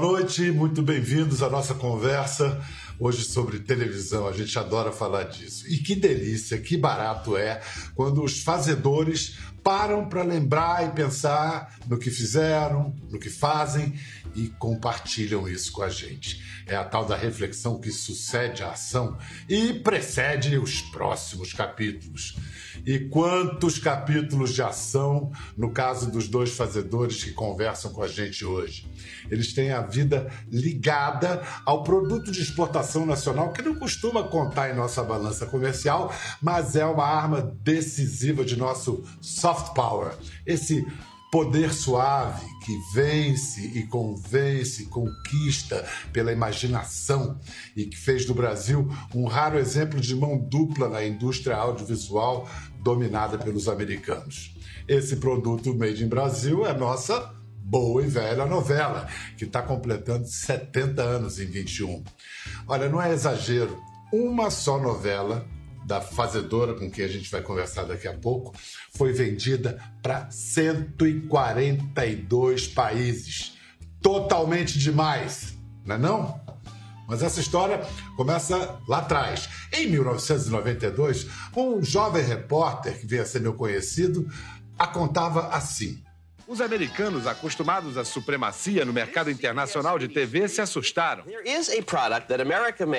boa noite, muito bem-vindos à nossa conversa hoje sobre televisão. A gente adora falar disso. E que delícia, que barato é quando os fazedores param para lembrar e pensar no que fizeram, no que fazem e compartilham isso com a gente. É a tal da reflexão que sucede a ação e precede os próximos capítulos. E quantos capítulos de ação no caso dos dois fazedores que conversam com a gente hoje? Eles têm a vida ligada ao produto de exportação nacional que não costuma contar em nossa balança comercial, mas é uma arma decisiva de nosso soft power. Esse poder suave que vence e convence, conquista pela imaginação e que fez do Brasil um raro exemplo de mão dupla na indústria audiovisual dominada pelos americanos. Esse produto made in Brasil é nossa boa e velha novela, que está completando 70 anos em 21. Olha, não é exagero, uma só novela da fazedora com quem a gente vai conversar daqui a pouco, foi vendida para 142 países. Totalmente demais, não é não? Mas essa história começa lá atrás. Em 1992, um jovem repórter que veio a ser meu conhecido a contava assim: os americanos, acostumados à supremacia no mercado internacional de TV, se assustaram.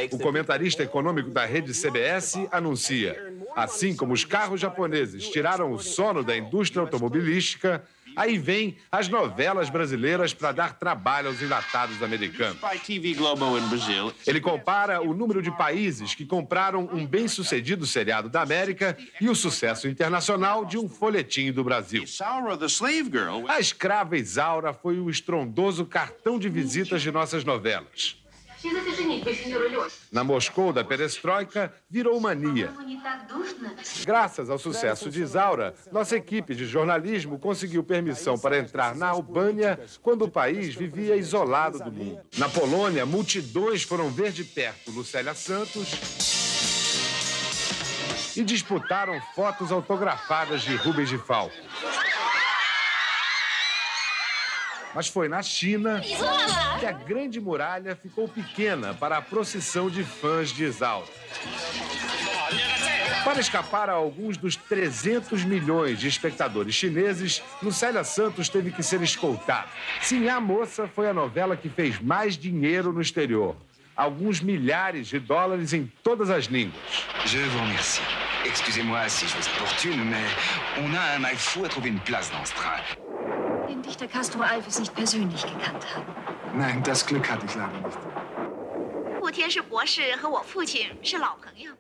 O comentarista econômico da rede CBS anuncia: assim como os carros japoneses tiraram o sono da indústria automobilística, Aí vem as novelas brasileiras para dar trabalho aos enlatados americanos. Ele compara o número de países que compraram um bem-sucedido seriado da América e o sucesso internacional de um folhetim do Brasil. A escrava Isaura foi o estrondoso cartão de visitas de nossas novelas. Na Moscou da perestroika, virou mania. Graças ao sucesso de Isaura, nossa equipe de jornalismo conseguiu permissão para entrar na Albânia quando o país vivia isolado do mundo. Na Polônia, multidões foram ver de perto Lucélia Santos e disputaram fotos autografadas de Rubens de Falco. Mas foi na China que a Grande Muralha ficou pequena para a procissão de fãs de Isaura. Para escapar a alguns dos 300 milhões de espectadores chineses, Lucélia Santos teve que ser escoltada. Sim, a moça foi a novela que fez mais dinheiro no exterior. Alguns milhares de dólares em todas as línguas. Je vous remercie. Excusez-moi si je vous importune, mais on a un mal fou à trouver une place dans ce train. den Dichter Castro Alves nicht persönlich gekannt haben. Nein, das Glück hatte ich leider nicht. 顾天士博士和我父亲是老朋友。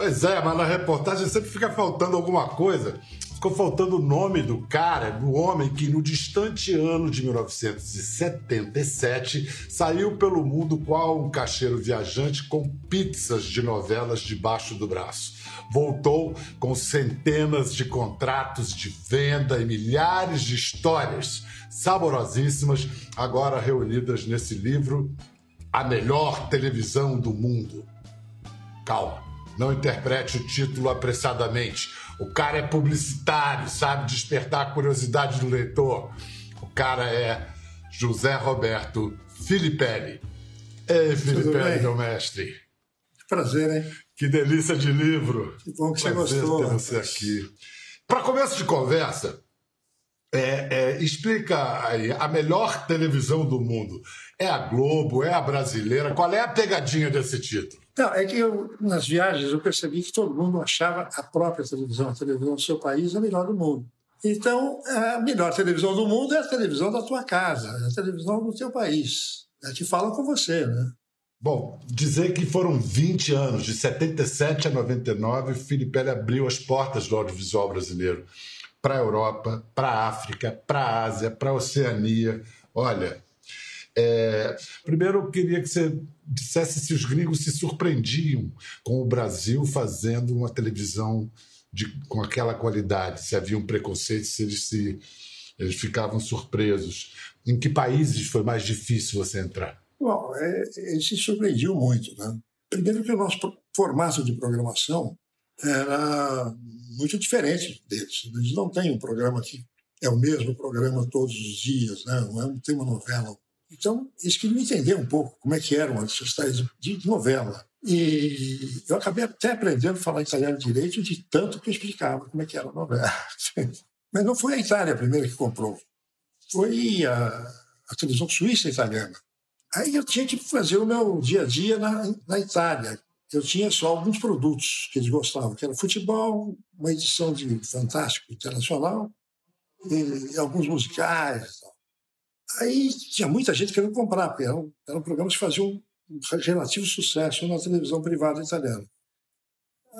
Pois é, mas na reportagem sempre fica faltando alguma coisa. Ficou faltando o nome do cara, do homem que no distante ano de 1977 saiu pelo mundo qual um caixeiro viajante com pizzas de novelas debaixo do braço voltou com centenas de contratos de venda e milhares de histórias saborosíssimas, agora reunidas nesse livro A Melhor Televisão do Mundo. Calma, não interprete o título apressadamente. O cara é publicitário, sabe despertar a curiosidade do leitor. O cara é José Roberto Filipelli. Ei, Filipelli, meu mestre. Prazer, hein? Que delícia de livro. Que bom que Prazer você gostou. Ter você aqui. Para começo de conversa, é, é, explica aí, a melhor televisão do mundo. É a Globo, é a brasileira? Qual é a pegadinha desse título? Não, é que eu, nas viagens eu percebi que todo mundo achava a própria televisão, a televisão do seu país, a melhor do mundo. Então, a melhor televisão do mundo é a televisão da tua casa, é a televisão do teu país. É que fala com você, né? Bom, dizer que foram 20 anos, de 77 a 99, o Filipelli abriu as portas do audiovisual brasileiro para a Europa, para a África, para a Ásia, para a Oceania. Olha, é... primeiro eu queria que você dissesse se os gringos se surpreendiam com o Brasil fazendo uma televisão de, com aquela qualidade, se havia um preconceito, se eles, se eles ficavam surpresos. Em que países foi mais difícil você entrar? Bom, é, se surpreendiu muito. Né? Primeiro que o nosso formato de programação era muito diferente deles. Eles não têm um programa que é o mesmo programa todos os dias, né? não é, tem uma novela Então, eles queriam entender um pouco como é que eram essas tais de novela. E eu acabei até aprendendo a falar italiano direito de tanto que eu explicava como é que era a novela. Mas não foi a Itália a primeira que comprou. Foi a, a televisão suíça italiana. Aí eu tinha que fazer o meu dia a dia na, na Itália. Eu tinha só alguns produtos que eles gostavam, que era futebol, uma edição de Fantástico Internacional e, e alguns musicais. Tal. Aí tinha muita gente querendo comprar, porque eram, eram programas que faziam um relativo sucesso na televisão privada italiana.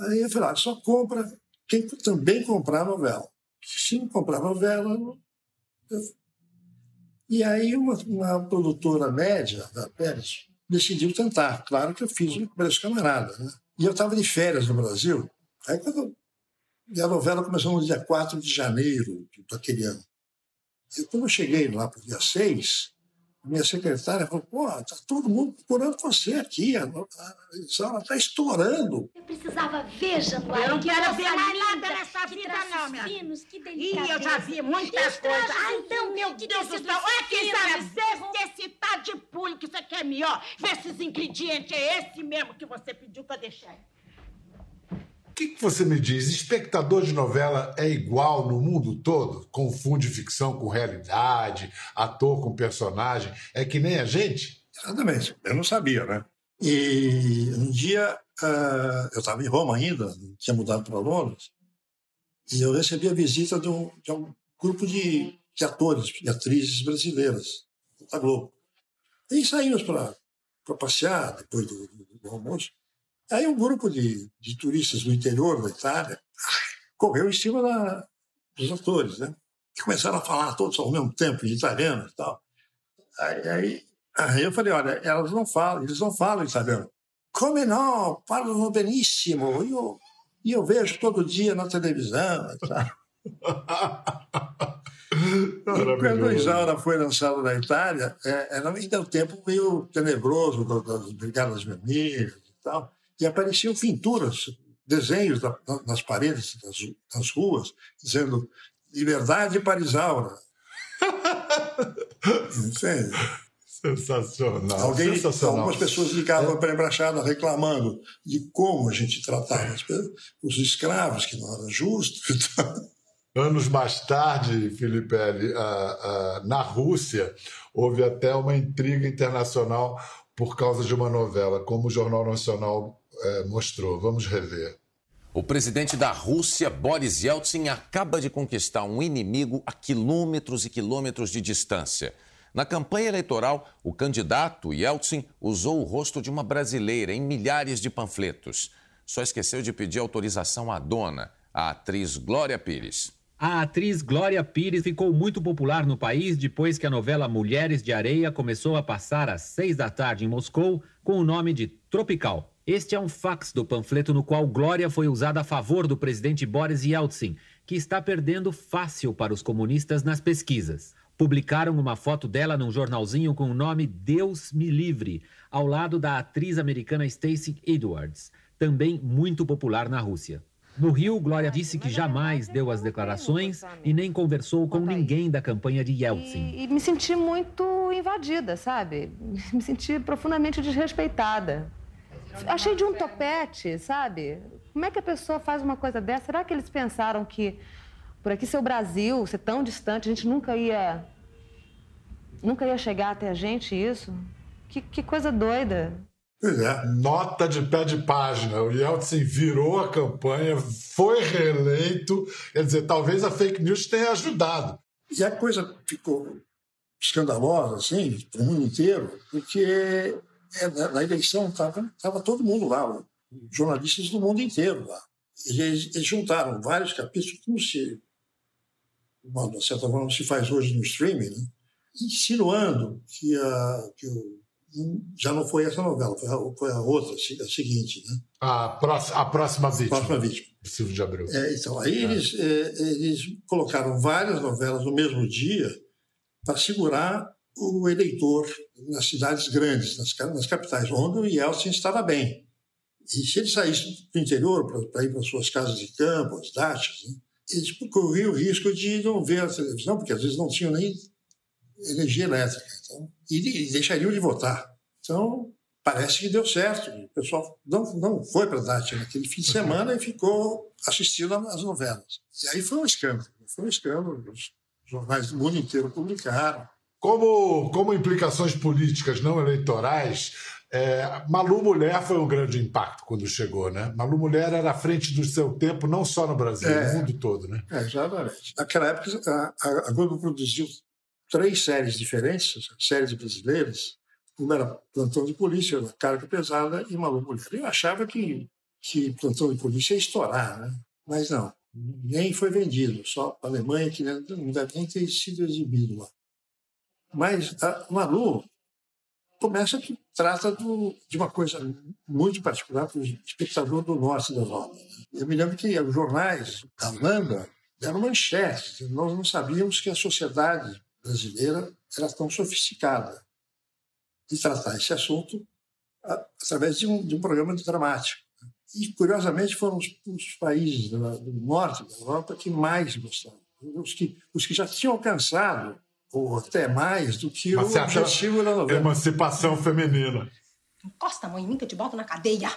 Aí eu falei, ah, só compra quem também comprar novela. Se não comprar novela, eu... E aí uma, uma, produtora média da Pérez decidiu tentar. Claro que eu fiz o preço camarada. Né? E eu estava de férias no Brasil. Aí quando a novela começou no dia 4 de janeiro daquele ano. E quando eu cheguei lá para o dia 6, a minha secretária falou: pô, tá todo mundo procurando você aqui, a, sala está estourando. Eu precisava ver, Januário. Eu não quero ver mais nada nessa vida, não, minha finos, que Ih, eu já vi muitas coisas. Ai, então, meu Deus do céu. Olha que sabe, esse tá de pulho que você quer melhor. Vê se esses ingredientes é esse mesmo que você pediu para deixar que, que você me diz? Espectador de novela é igual no mundo todo? Confunde ficção com realidade, ator com personagem? É que nem a gente? Exatamente. Eu não sabia, né? E um dia uh, eu estava em Roma ainda, tinha mudado para Londres, e eu recebi a visita de um, de um grupo de, de atores e atrizes brasileiras da Globo. E saímos para passear depois do, do, do almoço. Aí um grupo de, de turistas do interior da Itália correu em cima da, dos atores, né? E começaram a falar todos ao mesmo tempo, em italiano e tal. Aí, aí, aí eu falei, olha, elas não falam, eles não falam italiano. Como não? Falam benissimo. E eu, e eu vejo todo dia na televisão. Tá? quando o Isaura foi lançado na Itália, é, era ainda um tempo meio tenebroso das Brigadas Vermelhas e tal e apareciam pinturas, desenhos da, nas paredes das, das, ruas, dizendo liberdade para Isaura. Sensacional. Alguém, Sensacional. Algumas pessoas ligavam é. para a embaixada reclamando de como a gente tratava os escravos, que não era justo. Anos mais tarde, Felipe, na Rússia, houve até uma intriga internacional por causa de uma novela, como o Jornal Nacional é, mostrou. Vamos rever. O presidente da Rússia, Boris Yeltsin, acaba de conquistar um inimigo a quilômetros e quilômetros de distância. Na campanha eleitoral, o candidato Yeltsin usou o rosto de uma brasileira em milhares de panfletos. Só esqueceu de pedir autorização à dona, a atriz Glória Pires. A atriz Glória Pires ficou muito popular no país depois que a novela Mulheres de Areia começou a passar às seis da tarde em Moscou com o nome de Tropical. Este é um fax do panfleto no qual Glória foi usada a favor do presidente Boris Yeltsin, que está perdendo fácil para os comunistas nas pesquisas. Publicaram uma foto dela num jornalzinho com o nome Deus me livre, ao lado da atriz americana Stacey Edwards, também muito popular na Rússia. No Rio, Glória disse que jamais deu as declarações e nem conversou com ninguém da campanha de Yeltsin. E, e me senti muito invadida, sabe? Me senti profundamente desrespeitada. Achei de um topete, sabe? Como é que a pessoa faz uma coisa dessa? Será que eles pensaram que por aqui ser o Brasil, ser tão distante, a gente nunca ia. nunca ia chegar até a gente isso? Que, que coisa doida. Pois é, nota de pé de página. O Yeltsin virou a campanha, foi reeleito. Quer dizer, talvez a fake news tenha ajudado. E a coisa ficou escandalosa, assim, para o mundo inteiro, porque na eleição estava todo mundo lá, jornalistas do mundo inteiro lá. Eles, eles juntaram vários capítulos, como se, de certa forma, se faz hoje no streaming, né? insinuando que, a, que o, já não foi essa novela, foi a, foi a outra, a seguinte. Né? A, próxima, a próxima vítima. A próxima vítima. Silvio de Abreu. É, então, aí é. Eles, é, eles colocaram várias novelas no mesmo dia para segurar o eleitor nas cidades grandes, nas, nas capitais, onde o Yeltsin estava bem. E se ele saísse do interior para ir para suas casas de campo, as dachas, né, eles corriam o risco de não ver a televisão, porque às vezes não tinham nem energia elétrica. Então, e, e deixariam de votar. Então, parece que deu certo. O pessoal não, não foi para a Dátia naquele fim de semana e ficou assistindo às novelas. E aí foi um escândalo. Foi um escândalo. Os jornais do mundo inteiro publicaram. Como, como implicações políticas não eleitorais, é, Malu Mulher foi um grande impacto quando chegou, né? Malu Mulher era à frente do seu tempo, não só no Brasil, é, no mundo todo, né? É, exatamente. Naquela época, a, a Globo produziu três séries diferentes, séries brasileiras. Uma era Plantão de Polícia, Carga Pesada e Malu Mulher. Eu achava que, que Plantão de Polícia ia estourar, né? Mas não, nem foi vendido. Só a Alemanha, que não deve nem ter sido exibido lá. Mas a Malu começa que trata do, de uma coisa muito particular para o espectador do norte da Europa. Eu me lembro que os jornais da Holanda deram manchetes. Nós não sabíamos que a sociedade brasileira era tão sofisticada de tratar esse assunto através de um, de um programa dramático. E, curiosamente, foram os, os países do, do norte da Europa que mais gostaram. Os que, os que já tinham alcançado ou até mais do que Mas o objetivo da novela. Emancipação feminina. Encosta a mão em mim que eu te boto na cadeia.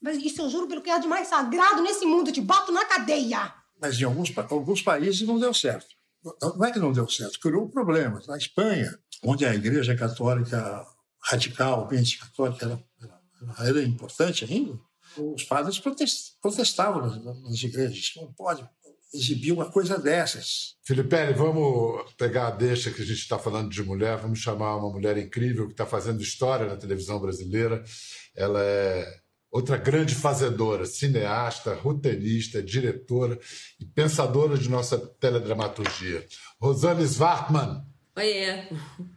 Mas isso eu juro pelo que é de mais sagrado nesse mundo, eu te boto na cadeia. Mas em alguns, alguns países não deu certo. Não é que não deu certo, criou problemas. Na Espanha, onde a igreja católica radical, bem católica, era, era importante ainda, os padres protestavam nas, nas igrejas. Não pode exibir uma coisa dessas. Felipe, vamos pegar a deixa que a gente está falando de mulher, vamos chamar uma mulher incrível que está fazendo história na televisão brasileira. Ela é outra grande fazedora, cineasta, roteirista, diretora e pensadora de nossa teledramaturgia. Rosane Svartman. Oiê.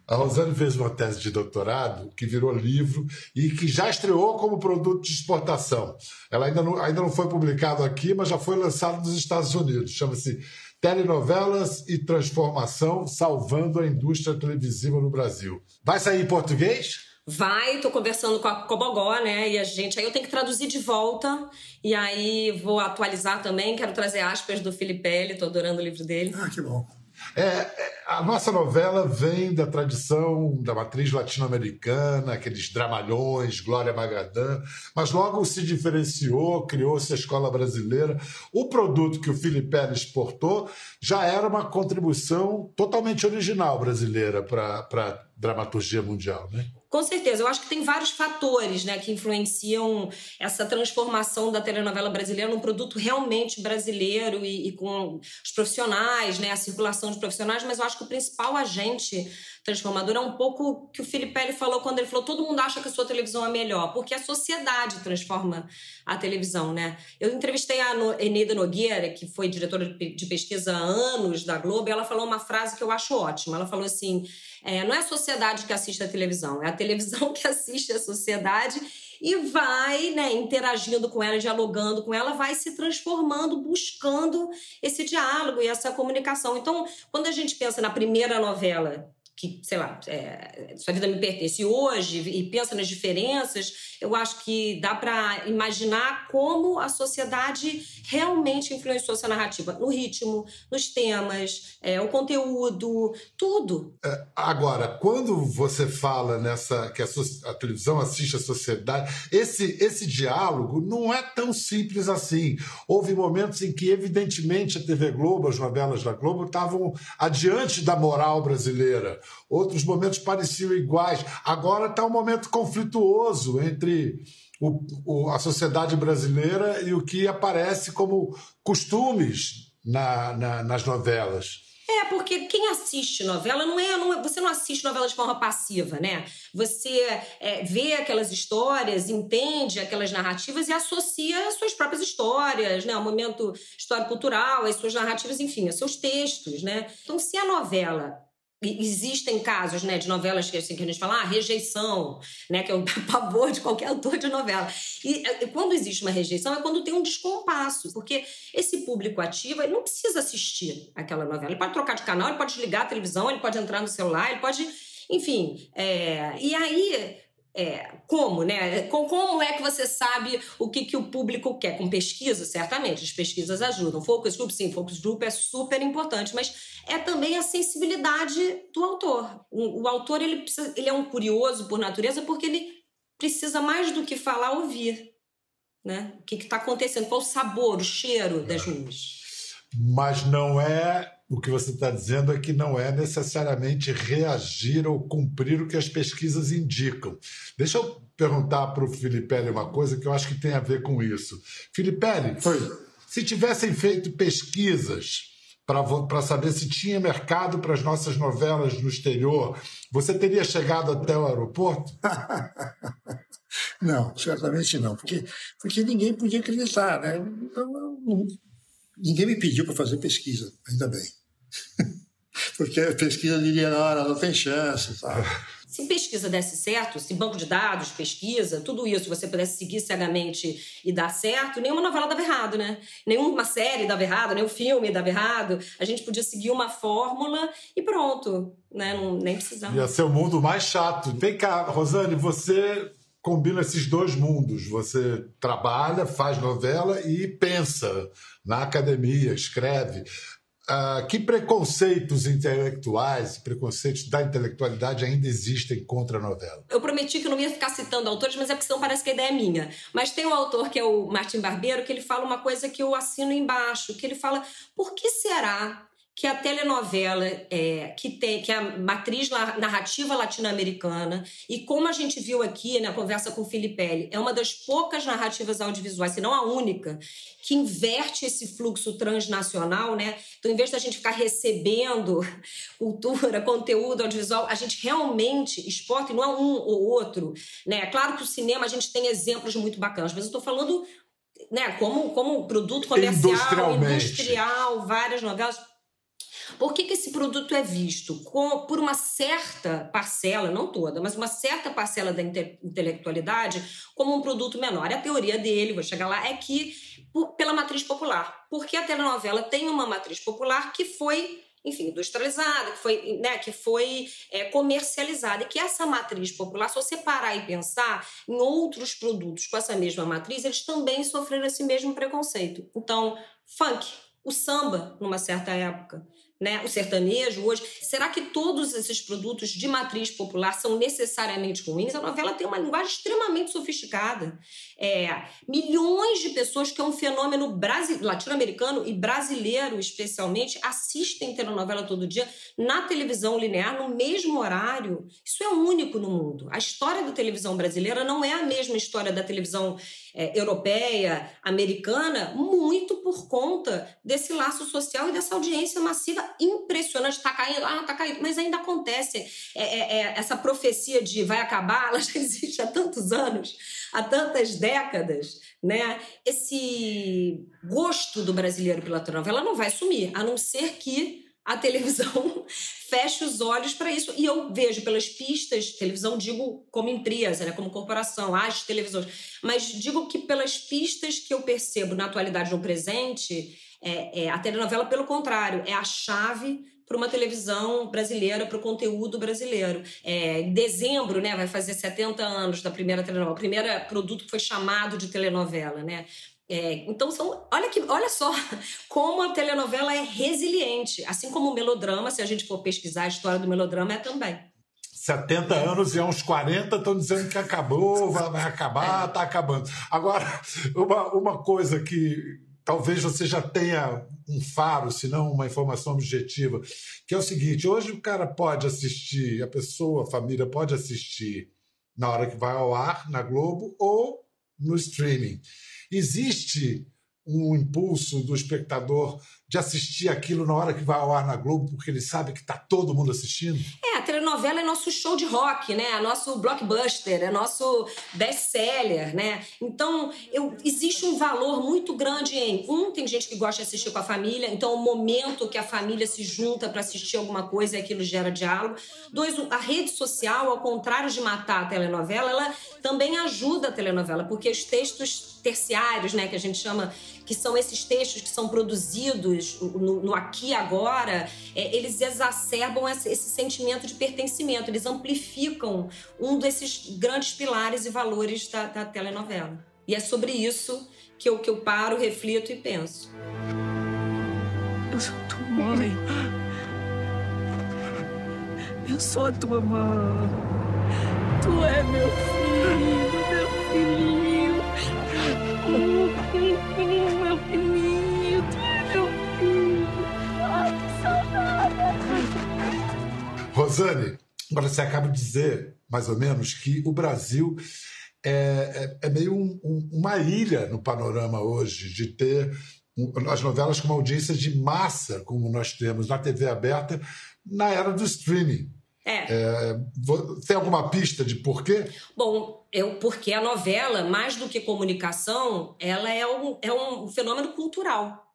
A Rosane fez uma tese de doutorado que virou livro e que já estreou como produto de exportação. Ela ainda não, ainda não foi publicado aqui, mas já foi lançado nos Estados Unidos. Chama-se Telenovelas e Transformação Salvando a Indústria Televisiva no Brasil. Vai sair em português? Vai, tô conversando com a Cobogó, né? E a gente. Aí eu tenho que traduzir de volta. E aí vou atualizar também. Quero trazer aspas do Filipelli, tô adorando o livro dele. Ah, que bom. É, é, a nossa novela vem da tradição da matriz latino-americana, aqueles dramalhões, Glória Magadã, mas logo se diferenciou, criou-se a escola brasileira. O produto que o Felipe exportou já era uma contribuição totalmente original brasileira para a dramaturgia mundial, né? Com certeza, eu acho que tem vários fatores né, que influenciam essa transformação da telenovela brasileira num produto realmente brasileiro e, e, com os profissionais, né, a circulação de profissionais, mas eu acho que o principal agente transformador é um pouco que o Felipe falou quando ele falou: todo mundo acha que a sua televisão é melhor, porque a sociedade transforma a televisão. Né? Eu entrevistei a Eneida Nogueira, que foi diretora de pesquisa há anos da Globo, e ela falou uma frase que eu acho ótima. Ela falou assim: é, não é a sociedade que assiste a televisão, é a televisão que assiste a sociedade e vai, né, interagindo com ela, dialogando com ela, vai se transformando, buscando esse diálogo e essa comunicação. Então, quando a gente pensa na primeira novela que, sei lá, é, sua vida me pertence hoje e pensa nas diferenças, eu acho que dá para imaginar como a sociedade realmente influenciou essa narrativa no ritmo, nos temas, é, o conteúdo, tudo. É, agora, quando você fala nessa que a, a, televisão assiste a sociedade, esse esse diálogo não é tão simples assim. Houve momentos em que, evidentemente, a TV Globo, as novelas da Globo estavam adiante da moral brasileira outros momentos pareciam iguais. Agora está um momento conflituoso entre o, o, a sociedade brasileira e o que aparece como costumes na, na, nas novelas. É, porque quem assiste novela não é, não é, Você não assiste novela de forma passiva, né? Você é, vê aquelas histórias, entende aquelas narrativas e associa as suas próprias histórias, né? O momento histórico-cultural, as suas narrativas, enfim, os seus textos, né? Então, se a novela existem casos né, de novelas que, assim, que a gente fala, ah, rejeição, né, que é o pavor de qualquer autor de novela. E, e, quando existe uma rejeição é quando tem um descompasso, porque esse público ativo ele não precisa assistir aquela novela. Ele pode trocar de canal, ele pode desligar a televisão, ele pode entrar no celular, ele pode. Enfim. É, e aí é, como, né? Como é que você sabe o que, que o público quer? Com pesquisa, certamente. As pesquisas ajudam. Focus group, sim, focus group é super importante, mas é também a sensibilidade do autor. O, o autor ele, precisa, ele é um curioso por natureza porque ele precisa mais do que falar, ouvir. Né? O que está acontecendo? Qual o sabor, o cheiro das ruas? Mas não é o que você está dizendo é que não é necessariamente reagir ou cumprir o que as pesquisas indicam. Deixa eu perguntar para o Filipelli uma coisa que eu acho que tem a ver com isso. Filipelli, se tivessem feito pesquisas para saber se tinha mercado para as nossas novelas no exterior, você teria chegado até o aeroporto? não, certamente não, porque, porque ninguém podia acreditar. Né? Então, ninguém me pediu para fazer pesquisa, ainda bem. Porque pesquisa diria, não, não tem chance. Sabe? Se pesquisa desse certo, se banco de dados, pesquisa, tudo isso você pudesse seguir cegamente e dar certo, nenhuma novela dava errado, né? Nenhuma série dava errado, nenhum filme dava errado. A gente podia seguir uma fórmula e pronto, né? Não, nem precisava. Ia ser o mundo mais chato. Vem cá, Rosane, você combina esses dois mundos. Você trabalha, faz novela e pensa na academia, escreve. Uh, que preconceitos intelectuais, preconceitos da intelectualidade ainda existem contra a novela? Eu prometi que não ia ficar citando autores, mas é porque senão parece que a ideia é minha. Mas tem um autor que é o Martin Barbeiro que ele fala uma coisa que eu assino embaixo, que ele fala: por que será que a telenovela é, que tem que é a matriz narrativa latino-americana e como a gente viu aqui na conversa com o Filipelli, é uma das poucas narrativas audiovisuais, se não a única, que inverte esse fluxo transnacional, né? Então, em vez da gente ficar recebendo cultura, conteúdo audiovisual, a gente realmente exporta e não é um ou outro, né? Claro que o cinema a gente tem exemplos muito bacanas, mas eu estou falando né, como, como produto comercial, industrial, várias novelas por que, que esse produto é visto por uma certa parcela, não toda, mas uma certa parcela da inte intelectualidade como um produto menor? E a teoria dele, vou chegar lá, é que pela matriz popular. Porque a telenovela tem uma matriz popular que foi enfim, industrializada, que foi, né, que foi é, comercializada. E que essa matriz popular, se você parar e pensar em outros produtos com essa mesma matriz, eles também sofreram esse mesmo preconceito. Então, funk, o samba, numa certa época, né, o sertanejo hoje. Será que todos esses produtos de matriz popular são necessariamente ruins? A novela tem uma linguagem extremamente sofisticada. É, milhões de pessoas, que é um fenômeno latino-americano e brasileiro especialmente, assistem telenovela todo dia na televisão linear, no mesmo horário. Isso é único no mundo. A história da televisão brasileira não é a mesma história da televisão é, europeia, americana, muito por conta desse laço social e dessa audiência massiva impressionante. Está caindo, ah, está caindo, mas ainda acontece. É, é, é, essa profecia de vai acabar, ela já existe há tantos anos, há tantas décadas. Né? Esse gosto do brasileiro pela novela não vai sumir, a não ser que a televisão feche os olhos para isso. E eu vejo pelas pistas, televisão digo como empresa, né, como corporação, as televisões, mas digo que pelas pistas que eu percebo na atualidade no presente, é, é, a telenovela, pelo contrário, é a chave para uma televisão brasileira, para o conteúdo brasileiro. É, em dezembro, né, vai fazer 70 anos da primeira telenovela, o primeiro produto que foi chamado de telenovela, né? É, então são, olha que, olha só como a telenovela é resiliente, assim como o melodrama, se a gente for pesquisar a história do melodrama é também. 70 anos e há uns 40 estão dizendo que acabou, vai, acabar, está acabando. Agora, uma, uma coisa que talvez você já tenha um faro, se não uma informação objetiva, que é o seguinte: hoje o cara pode assistir, a pessoa, a família pode assistir na hora que vai ao ar, na Globo, ou no streaming. Existe um impulso do espectador de assistir aquilo na hora que vai ao ar na Globo, porque ele sabe que está todo mundo assistindo? É, a telenovela é nosso show de rock, né? É nosso blockbuster, é nosso best-seller, né? Então, eu, existe um valor muito grande em... Um, tem gente que gosta de assistir com a família, então o momento que a família se junta para assistir alguma coisa e aquilo gera diálogo. Dois, a rede social, ao contrário de matar a telenovela, ela também ajuda a telenovela, porque os textos terciários, né, que a gente chama, que são esses textos que são produzidos no, no aqui e agora, é, eles exacerbam esse, esse, sentimento de pertencimento, eles amplificam um desses grandes pilares e valores da, da telenovela. E é sobre isso que eu, que eu paro, reflito e penso. Eu sou tua mãe. Eu sou a tua mãe. Tu é meu filho, Rosane, agora você acaba de dizer, mais ou menos, que o Brasil é, é, é meio um, um, uma ilha no panorama hoje de ter as novelas com uma audiência de massa, como nós temos na TV aberta, na era do streaming. É. é tem alguma pista de porquê? Bom, eu, porque a novela, mais do que comunicação, ela é um, é um fenômeno cultural.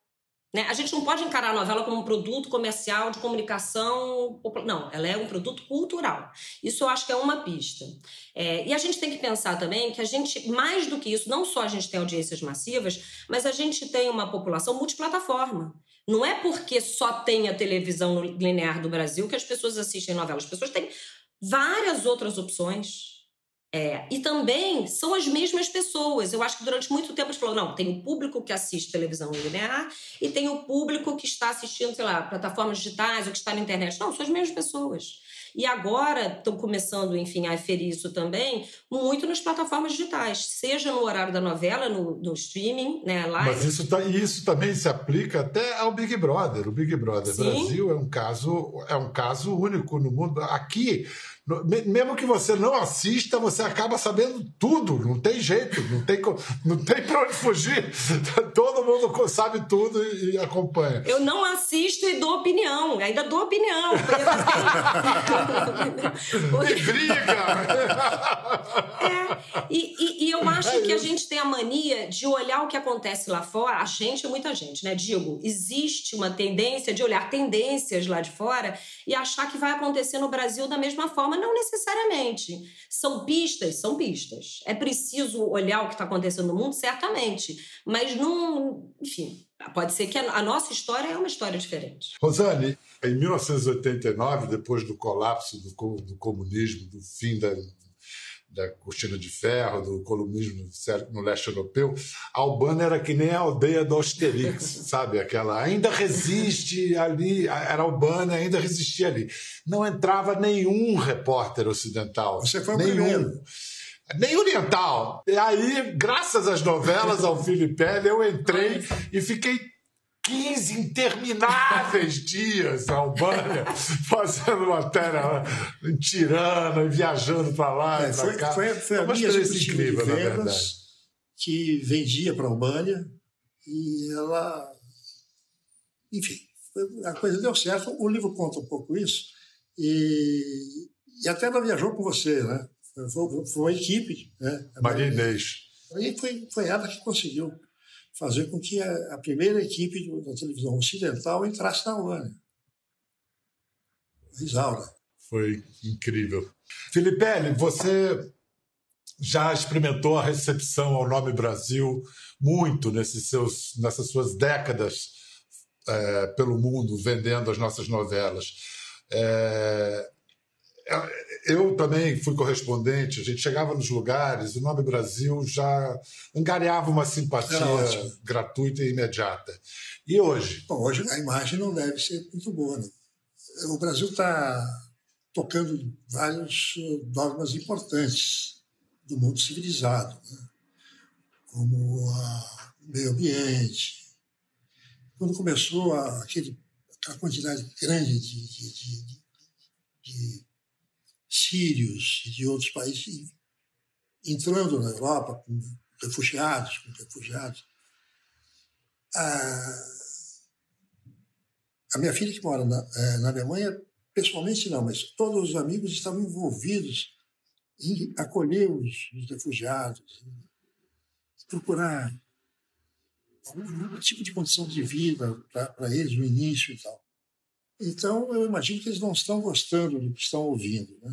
Né? A gente não pode encarar a novela como um produto comercial de comunicação. Não, ela é um produto cultural. Isso eu acho que é uma pista. É, e a gente tem que pensar também que a gente, mais do que isso, não só a gente tem audiências massivas, mas a gente tem uma população multiplataforma. Não é porque só tem a televisão linear do Brasil que as pessoas assistem novelas. As pessoas têm várias outras opções. É, e também são as mesmas pessoas. Eu acho que durante muito tempo a gente falou: não, tem o público que assiste televisão linear e tem o público que está assistindo, sei lá, plataformas digitais ou que está na internet. Não, são as mesmas pessoas. E agora estão começando, enfim, a aferir isso também, muito nas plataformas digitais, seja no horário da novela, no, no streaming, né, live. Mas isso, tá, isso também se aplica até ao Big Brother. O Big Brother Sim. Brasil é um caso é um caso único no mundo. Aqui mesmo que você não assista, você acaba sabendo tudo. Não tem jeito, não tem, não tem para onde fugir. Todo mundo sabe tudo e, acompanha. Eu não assisto e dou opinião. Ainda dou opinião. e briga! É, e, e, e, eu acho é que a gente tem a mania de olhar o que acontece lá fora. A gente é muita gente, né? Digo, existe uma tendência de olhar tendências lá de fora e achar que vai acontecer no Brasil da mesma forma, não necessariamente. São pistas, são pistas. É preciso olhar o que está acontecendo no mundo, certamente. Mas não. Enfim, pode ser que a nossa história é uma história diferente. Rosane, em 1989, depois do colapso do, do comunismo, do fim da, da cortina de ferro, do comunismo no leste europeu, a Albânia era que nem a aldeia do Austerix, sabe? Aquela ainda resiste ali, era Albânia, ainda resistia ali. Não entrava nenhum repórter ocidental. Você foi o nenhum. primeiro. Nem oriental. E aí, graças às novelas, ao Felipe, eu entrei e fiquei 15 intermináveis dias na Albânia, fazendo matéria em Tirana, viajando para lá é, foi, cá. Foi, foi a minha incrível, na verdade. Que vendia para a Albânia e ela. Enfim, a coisa deu certo. O livro conta um pouco isso. E, e até ela viajou com você, né? Foi, foi uma equipe. Né? Maria Inês. E foi, foi ela que conseguiu fazer com que a, a primeira equipe da televisão ocidental entrasse na Albânia. Isaura. Foi incrível. Felipe, você já experimentou a recepção ao nome Brasil muito nesses seus, nessas suas décadas é, pelo mundo, vendendo as nossas novelas. É, eu também fui correspondente, a gente chegava nos lugares, o nome Brasil já angariava uma simpatia gratuita e imediata. E hoje? Bom, hoje a imagem não deve ser muito boa. Né? O Brasil está tocando vários dogmas importantes do mundo civilizado, né? como o meio ambiente. Quando começou a, aquele, aquela quantidade grande de, de, de, de sírios e de outros países entrando na Europa com refugiados, com refugiados. A, a minha filha que mora na, é, na Alemanha, pessoalmente não, mas todos os amigos estavam envolvidos em acolher os, os refugiados, procurar algum tipo de condição de vida para eles no início e tal. Então, eu imagino que eles não estão gostando do que estão ouvindo. Né?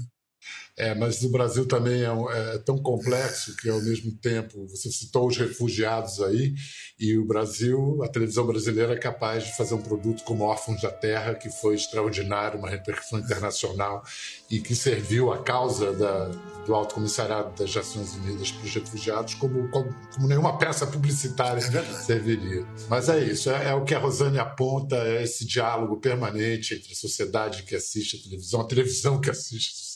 É, mas o Brasil também é, é, tão complexo que, ao mesmo tempo, você citou os refugiados aí, e o Brasil, a televisão brasileira é capaz de fazer um produto como Órfãos da Terra, que foi extraordinário, uma repercussão internacional e que serviu a causa da, do Alto Comissariado das Nações Unidas para os Refugiados como, como, como nenhuma peça publicitária é serviria. Mas é isso, é, é, o que a Rosane aponta, é esse diálogo permanente entre a sociedade que assiste a televisão, a televisão que assiste a sociedade,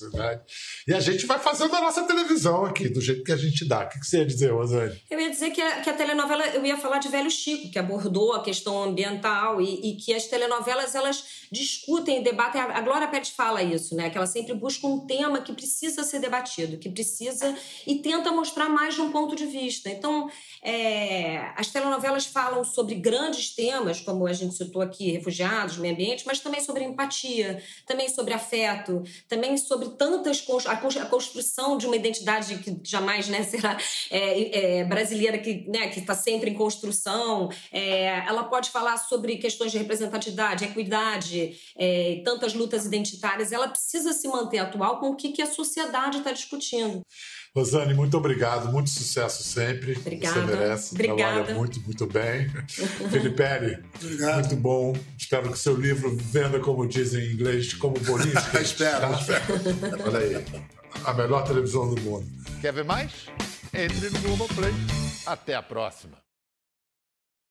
e a gente vai fazendo a nossa televisão aqui, do jeito que a gente dá. O que você ia dizer, Rosane? Eu ia dizer que a, que a telenovela, eu ia falar de Velho Chico, que abordou a questão ambiental e, e que as telenovelas, elas discutem, debatem, a, a Glória Pérez fala isso, né, que ela sempre busca um tema que precisa ser debatido, que precisa, e tenta mostrar mais de um ponto de vista. Então, é, as telenovelas falam sobre grandes temas, como a gente citou aqui, refugiados, meio ambiente, mas também sobre empatia, também sobre afeto, também sobre tantas a construção de uma identidade que jamais né, será é, é, brasileira, que né, está sempre em construção. É, ela pode falar sobre questões de representatividade, equidade, é, tantas lutas identitárias. Ela precisa se manter atual com o que, que a sociedade está discutindo. Rosane, muito obrigado, muito sucesso sempre. Obrigada. Você merece, Obrigada. trabalha muito, muito bem. Felipe, muito bom. Espero que o seu livro venda, como dizem em inglês, como bolinho. espero, tá? espero. Olha aí, a melhor televisão do mundo. Quer ver mais? Entre no Globoplay. Até a próxima.